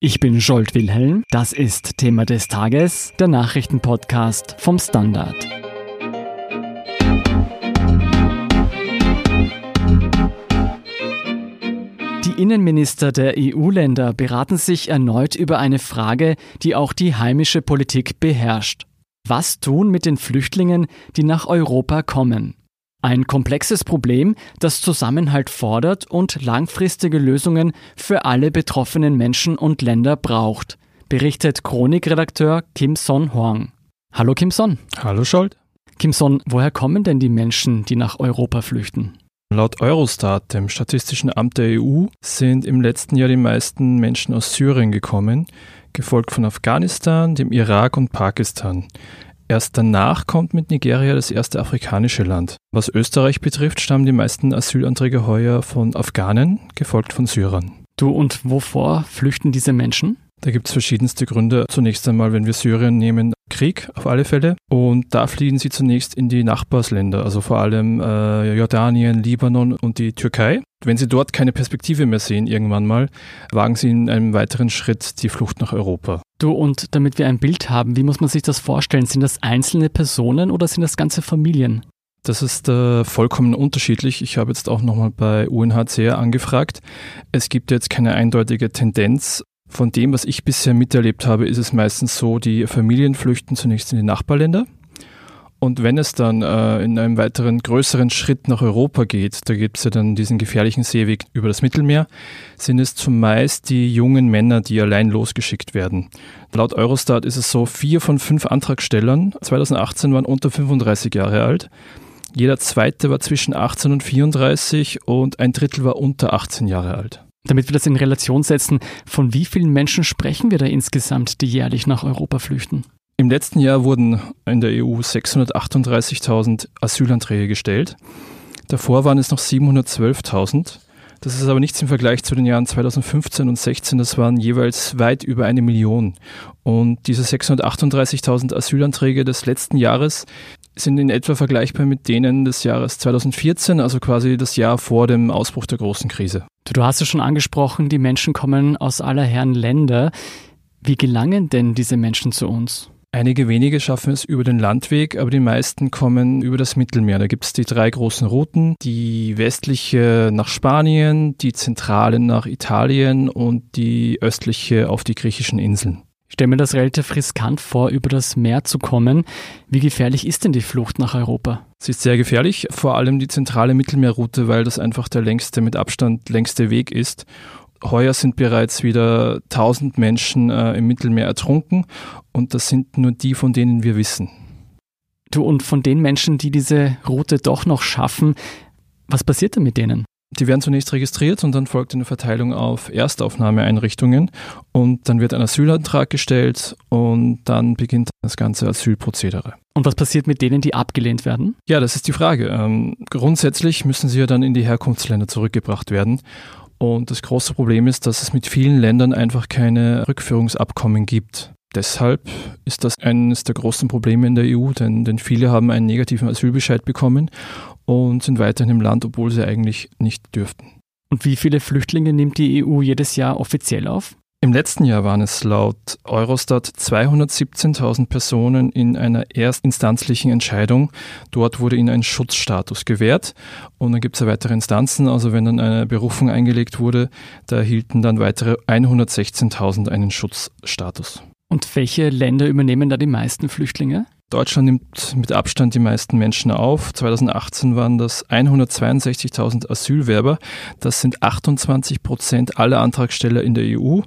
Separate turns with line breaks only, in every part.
Ich bin Scholt Wilhelm. Das ist Thema des Tages, der Nachrichtenpodcast vom Standard. Die Innenminister der EU-Länder beraten sich erneut über eine Frage, die auch die heimische Politik beherrscht. Was tun mit den Flüchtlingen, die nach Europa kommen? Ein komplexes Problem, das Zusammenhalt fordert und langfristige Lösungen für alle betroffenen Menschen und Länder braucht, berichtet Chronikredakteur Kim Son Huang. Hallo Kim Son.
Hallo Scholt.
Kim Son, woher kommen denn die Menschen, die nach Europa flüchten?
Laut Eurostat, dem Statistischen Amt der EU, sind im letzten Jahr die meisten Menschen aus Syrien gekommen, gefolgt von Afghanistan, dem Irak und Pakistan. Erst danach kommt mit Nigeria das erste afrikanische Land. Was Österreich betrifft, stammen die meisten Asylanträge heuer von Afghanen, gefolgt von Syrern.
Du und wovor flüchten diese Menschen?
Da gibt es verschiedenste Gründe. Zunächst einmal, wenn wir Syrien nehmen, Krieg auf alle Fälle. Und da fliehen sie zunächst in die Nachbarsländer, also vor allem äh, Jordanien, Libanon und die Türkei. Wenn sie dort keine Perspektive mehr sehen, irgendwann mal, wagen sie in einem weiteren Schritt die Flucht nach Europa.
Du, und damit wir ein Bild haben, wie muss man sich das vorstellen? Sind das einzelne Personen oder sind das ganze Familien?
Das ist äh, vollkommen unterschiedlich. Ich habe jetzt auch nochmal bei UNHCR angefragt. Es gibt jetzt keine eindeutige Tendenz. Von dem, was ich bisher miterlebt habe, ist es meistens so, die Familien flüchten zunächst in die Nachbarländer. Und wenn es dann äh, in einem weiteren größeren Schritt nach Europa geht, da gibt es ja dann diesen gefährlichen Seeweg über das Mittelmeer, sind es zumeist die jungen Männer, die allein losgeschickt werden. Laut Eurostat ist es so, vier von fünf Antragstellern 2018 waren unter 35 Jahre alt. Jeder zweite war zwischen 18 und 34 und ein Drittel war unter 18 Jahre alt.
Damit wir das in Relation setzen, von wie vielen Menschen sprechen wir da insgesamt, die jährlich nach Europa flüchten?
Im letzten Jahr wurden in der EU 638.000 Asylanträge gestellt. Davor waren es noch 712.000. Das ist aber nichts im Vergleich zu den Jahren 2015 und 2016. Das waren jeweils weit über eine Million. Und diese 638.000 Asylanträge des letzten Jahres sind in etwa vergleichbar mit denen des Jahres 2014, also quasi das Jahr vor dem Ausbruch der großen Krise.
Du hast es schon angesprochen, die Menschen kommen aus aller Herren Länder. Wie gelangen denn diese Menschen zu uns?
Einige wenige schaffen es über den Landweg, aber die meisten kommen über das Mittelmeer. Da gibt es die drei großen Routen, die westliche nach Spanien, die zentrale nach Italien und die östliche auf die griechischen Inseln.
Ich stelle mir das relativ riskant vor, über das Meer zu kommen. Wie gefährlich ist denn die Flucht nach Europa?
Sie ist sehr gefährlich, vor allem die zentrale Mittelmeerroute, weil das einfach der längste, mit Abstand längste Weg ist. Heuer sind bereits wieder 1000 Menschen äh, im Mittelmeer ertrunken und das sind nur die, von denen wir wissen.
Du, und von den Menschen, die diese Route doch noch schaffen, was passiert denn mit denen?
Die werden zunächst registriert und dann folgt eine Verteilung auf Erstaufnahmeeinrichtungen und dann wird ein Asylantrag gestellt und dann beginnt das ganze Asylprozedere.
Und was passiert mit denen, die abgelehnt werden?
Ja, das ist die Frage. Ähm, grundsätzlich müssen sie ja dann in die Herkunftsländer zurückgebracht werden. Und das große Problem ist, dass es mit vielen Ländern einfach keine Rückführungsabkommen gibt. Deshalb ist das eines der großen Probleme in der EU, denn, denn viele haben einen negativen Asylbescheid bekommen und sind weiterhin im Land, obwohl sie eigentlich nicht dürften.
Und wie viele Flüchtlinge nimmt die EU jedes Jahr offiziell auf?
Im letzten Jahr waren es laut Eurostat 217.000 Personen in einer erstinstanzlichen Entscheidung. Dort wurde ihnen ein Schutzstatus gewährt. Und dann gibt es ja weitere Instanzen. Also wenn dann eine Berufung eingelegt wurde, da erhielten dann weitere 116.000 einen Schutzstatus.
Und welche Länder übernehmen da die meisten Flüchtlinge?
Deutschland nimmt mit Abstand die meisten Menschen auf. 2018 waren das 162.000 Asylwerber. Das sind 28 Prozent aller Antragsteller in der EU,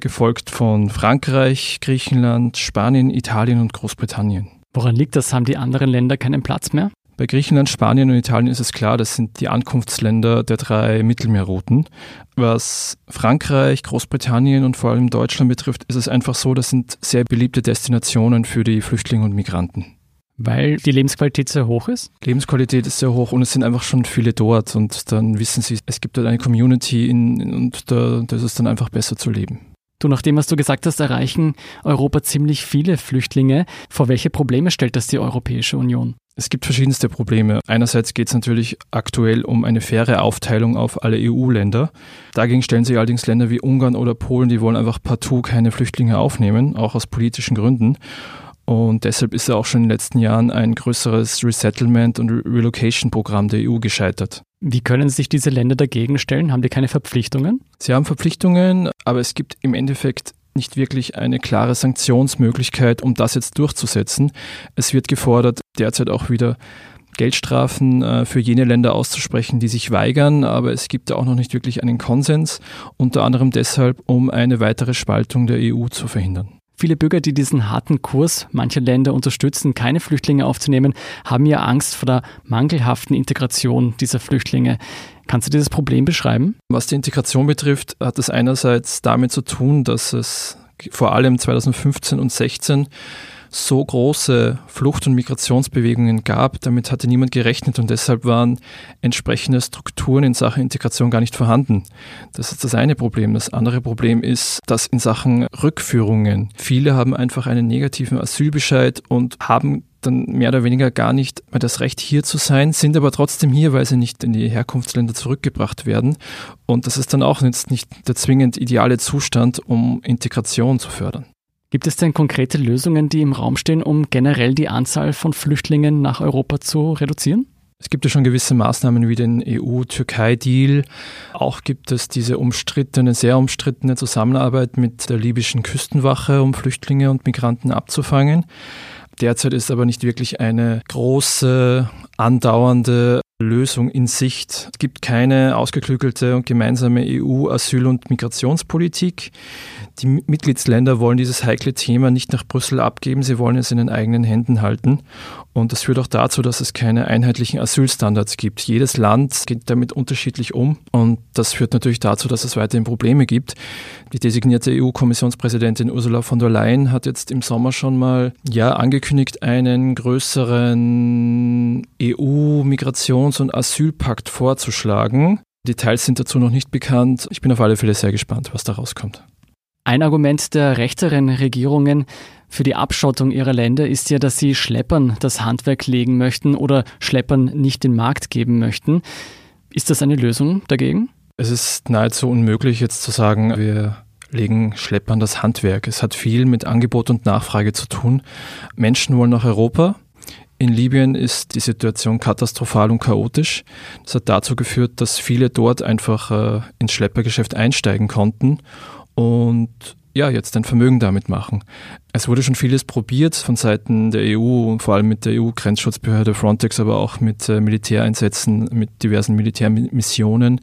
gefolgt von Frankreich, Griechenland, Spanien, Italien und Großbritannien.
Woran liegt das? Haben die anderen Länder keinen Platz mehr?
Bei Griechenland, Spanien und Italien ist es klar, das sind die Ankunftsländer der drei Mittelmeerrouten. Was Frankreich, Großbritannien und vor allem Deutschland betrifft, ist es einfach so, das sind sehr beliebte Destinationen für die Flüchtlinge und Migranten.
Weil die Lebensqualität sehr hoch ist?
Lebensqualität ist sehr hoch und es sind einfach schon viele dort und dann wissen sie, es gibt dort eine Community in, und da, da ist es dann einfach besser zu leben.
Du, nachdem, was du gesagt hast, erreichen Europa ziemlich viele Flüchtlinge. Vor welche Probleme stellt das die Europäische Union?
Es gibt verschiedenste Probleme. Einerseits geht es natürlich aktuell um eine faire Aufteilung auf alle EU-Länder. Dagegen stellen sich allerdings Länder wie Ungarn oder Polen, die wollen einfach partout keine Flüchtlinge aufnehmen, auch aus politischen Gründen. Und deshalb ist ja auch schon in den letzten Jahren ein größeres Resettlement- und Relocation-Programm der EU gescheitert.
Wie können sich diese Länder dagegen stellen? Haben die keine Verpflichtungen?
Sie haben Verpflichtungen, aber es gibt im Endeffekt nicht wirklich eine klare Sanktionsmöglichkeit, um das jetzt durchzusetzen. Es wird gefordert, derzeit auch wieder Geldstrafen äh, für jene Länder auszusprechen, die sich weigern, aber es gibt da auch noch nicht wirklich einen Konsens, unter anderem deshalb, um eine weitere Spaltung der EU zu verhindern.
Viele Bürger, die diesen harten Kurs mancher Länder unterstützen, keine Flüchtlinge aufzunehmen, haben ja Angst vor der mangelhaften Integration dieser Flüchtlinge. Kannst du dieses Problem beschreiben?
Was die Integration betrifft, hat es einerseits damit zu tun, dass es vor allem 2015 und 2016 so große Flucht- und Migrationsbewegungen gab. Damit hatte niemand gerechnet und deshalb waren entsprechende Strukturen in Sachen Integration gar nicht vorhanden. Das ist das eine Problem. Das andere Problem ist, dass in Sachen Rückführungen viele haben einfach einen negativen Asylbescheid und haben dann mehr oder weniger gar nicht mehr das Recht hier zu sein, sind aber trotzdem hier, weil sie nicht in die Herkunftsländer zurückgebracht werden. Und das ist dann auch jetzt nicht der zwingend ideale Zustand, um Integration zu fördern.
Gibt es denn konkrete Lösungen, die im Raum stehen, um generell die Anzahl von Flüchtlingen nach Europa zu reduzieren?
Es gibt ja schon gewisse Maßnahmen wie den EU-Türkei-Deal. Auch gibt es diese umstrittene, sehr umstrittene Zusammenarbeit mit der libyschen Küstenwache, um Flüchtlinge und Migranten abzufangen. Derzeit ist aber nicht wirklich eine große, andauernde Lösung in Sicht. Es gibt keine ausgeklügelte und gemeinsame EU-Asyl- und Migrationspolitik. Die Mitgliedsländer wollen dieses heikle Thema nicht nach Brüssel abgeben, sie wollen es in den eigenen Händen halten. Und das führt auch dazu, dass es keine einheitlichen Asylstandards gibt. Jedes Land geht damit unterschiedlich um und das führt natürlich dazu, dass es weiterhin Probleme gibt. Die designierte EU-Kommissionspräsidentin Ursula von der Leyen hat jetzt im Sommer schon mal ja angekündigt, einen größeren EU-Migrations- und Asylpakt vorzuschlagen. Details sind dazu noch nicht bekannt. Ich bin auf alle Fälle sehr gespannt, was da rauskommt.
Ein Argument der rechteren Regierungen für die Abschottung ihrer Länder ist ja, dass sie Schleppern das Handwerk legen möchten oder Schleppern nicht den Markt geben möchten. Ist das eine Lösung dagegen?
Es ist nahezu unmöglich jetzt zu sagen, wir legen Schleppern das Handwerk. Es hat viel mit Angebot und Nachfrage zu tun. Menschen wollen nach Europa. In Libyen ist die Situation katastrophal und chaotisch. Das hat dazu geführt, dass viele dort einfach äh, ins Schleppergeschäft einsteigen konnten und ja, jetzt ein Vermögen damit machen. Es wurde schon vieles probiert von Seiten der EU, vor allem mit der EU-Grenzschutzbehörde Frontex, aber auch mit äh, Militäreinsätzen, mit diversen Militärmissionen,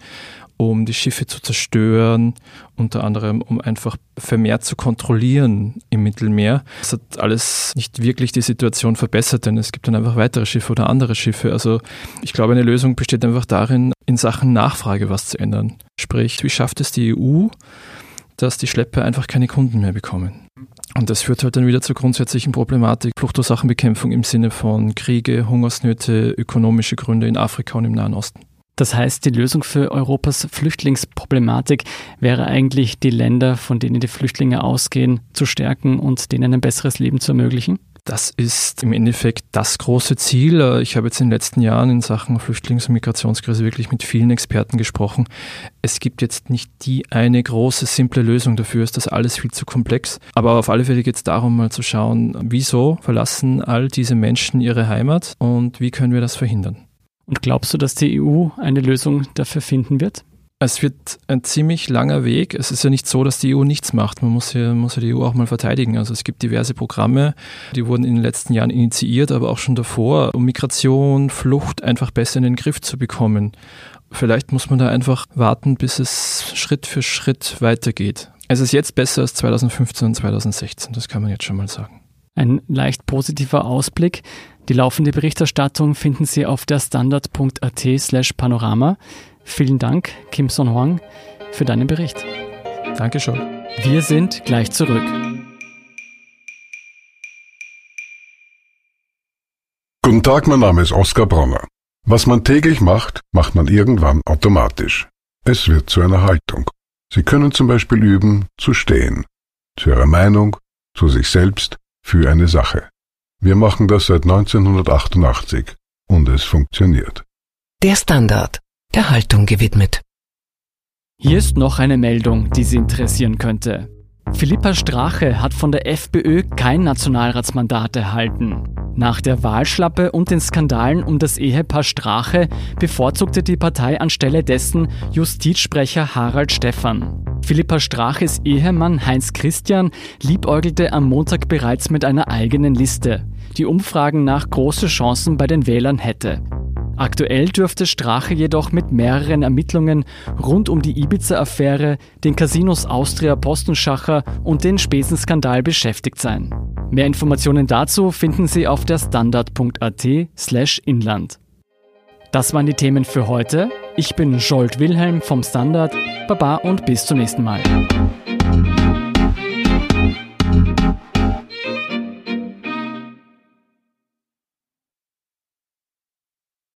um die Schiffe zu zerstören, unter anderem um einfach vermehrt zu kontrollieren im Mittelmeer. Das hat alles nicht wirklich die Situation verbessert, denn es gibt dann einfach weitere Schiffe oder andere Schiffe. Also ich glaube, eine Lösung besteht einfach darin, in Sachen Nachfrage was zu ändern. Sprich, wie schafft es die EU, dass die Schlepper einfach keine Kunden mehr bekommen. Und das führt halt dann wieder zur grundsätzlichen Problematik Fluchtursachenbekämpfung im Sinne von Kriege, Hungersnöte, ökonomische Gründe in Afrika und im Nahen Osten.
Das heißt, die Lösung für Europas Flüchtlingsproblematik wäre eigentlich, die Länder, von denen die Flüchtlinge ausgehen, zu stärken und denen ein besseres Leben zu ermöglichen?
Das ist im Endeffekt das große Ziel. Ich habe jetzt in den letzten Jahren in Sachen Flüchtlings- und Migrationskrise wirklich mit vielen Experten gesprochen. Es gibt jetzt nicht die eine große, simple Lösung dafür, ist das alles viel zu komplex. Aber auf alle Fälle geht es darum, mal zu schauen, wieso verlassen all diese Menschen ihre Heimat und wie können wir das verhindern.
Und glaubst du, dass die EU eine Lösung dafür finden wird?
Es wird ein ziemlich langer Weg. Es ist ja nicht so, dass die EU nichts macht. Man muss ja, muss ja die EU auch mal verteidigen. Also es gibt diverse Programme, die wurden in den letzten Jahren initiiert, aber auch schon davor, um Migration, Flucht einfach besser in den Griff zu bekommen. Vielleicht muss man da einfach warten, bis es Schritt für Schritt weitergeht. Es ist jetzt besser als 2015 und 2016, das kann man jetzt schon mal sagen.
Ein leicht positiver Ausblick. Die laufende Berichterstattung finden Sie auf der standard.at slash panorama. Vielen Dank, Kim Son Huang, für deinen Bericht.
Dankeschön.
Wir sind gleich zurück.
Guten Tag, mein Name ist Oskar Bronner. Was man täglich macht, macht man irgendwann automatisch. Es wird zu einer Haltung. Sie können zum Beispiel üben, zu stehen. Zu Ihrer Meinung, zu sich selbst, für eine Sache. Wir machen das seit 1988 und es funktioniert.
Der Standard, der Haltung gewidmet.
Hier ist noch eine Meldung, die Sie interessieren könnte. Philippa Strache hat von der FPÖ kein Nationalratsmandat erhalten. Nach der Wahlschlappe und den Skandalen um das Ehepaar Strache bevorzugte die Partei anstelle dessen Justizsprecher Harald Stephan. Philippa Straches Ehemann Heinz Christian liebäugelte am Montag bereits mit einer eigenen Liste, die Umfragen nach große Chancen bei den Wählern hätte. Aktuell dürfte Strache jedoch mit mehreren Ermittlungen rund um die Ibiza-Affäre, den Casinos Austria Postenschacher und den Spesenskandal beschäftigt sein. Mehr Informationen dazu finden Sie auf der standard.at slash inland. Das waren die Themen für heute. Ich bin Jolt Wilhelm vom Standard. Baba und bis zum nächsten Mal.